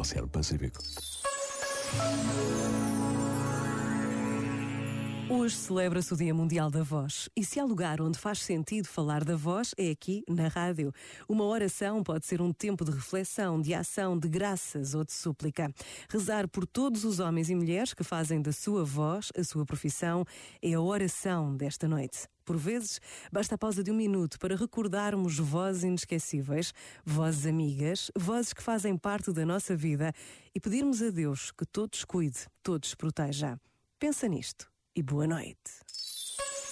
hacia el Pacífico. Hoje celebra-se o Dia Mundial da Voz. E se há lugar onde faz sentido falar da voz, é aqui, na rádio. Uma oração pode ser um tempo de reflexão, de ação, de graças ou de súplica. Rezar por todos os homens e mulheres que fazem da sua voz a sua profissão é a oração desta noite. Por vezes, basta a pausa de um minuto para recordarmos vozes inesquecíveis, vozes amigas, vozes que fazem parte da nossa vida e pedirmos a Deus que todos cuide, todos proteja. Pensa nisto e boa noite.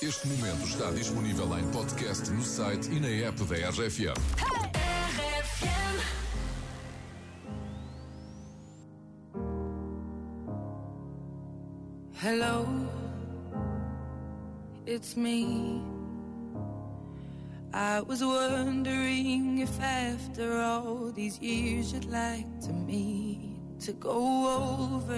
Este momento está disponível em podcast no site e na app da RFM. Hello, it's me. I was wondering if after all these years you'd like to meet to go over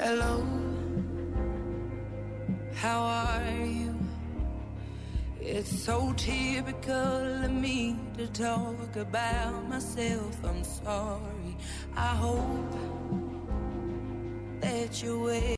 Hello, how are you? It's so typical of me to talk about myself. I'm sorry. I hope that you're well.